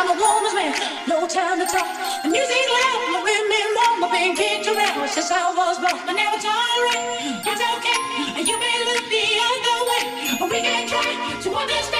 I'm a woman's man, no time to talk. The music loud, my women warm, my been kicked around since I was born. But now it's tolerate, it's okay, and you may look the other way, but we can try to understand.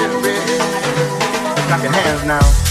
Clap hands now.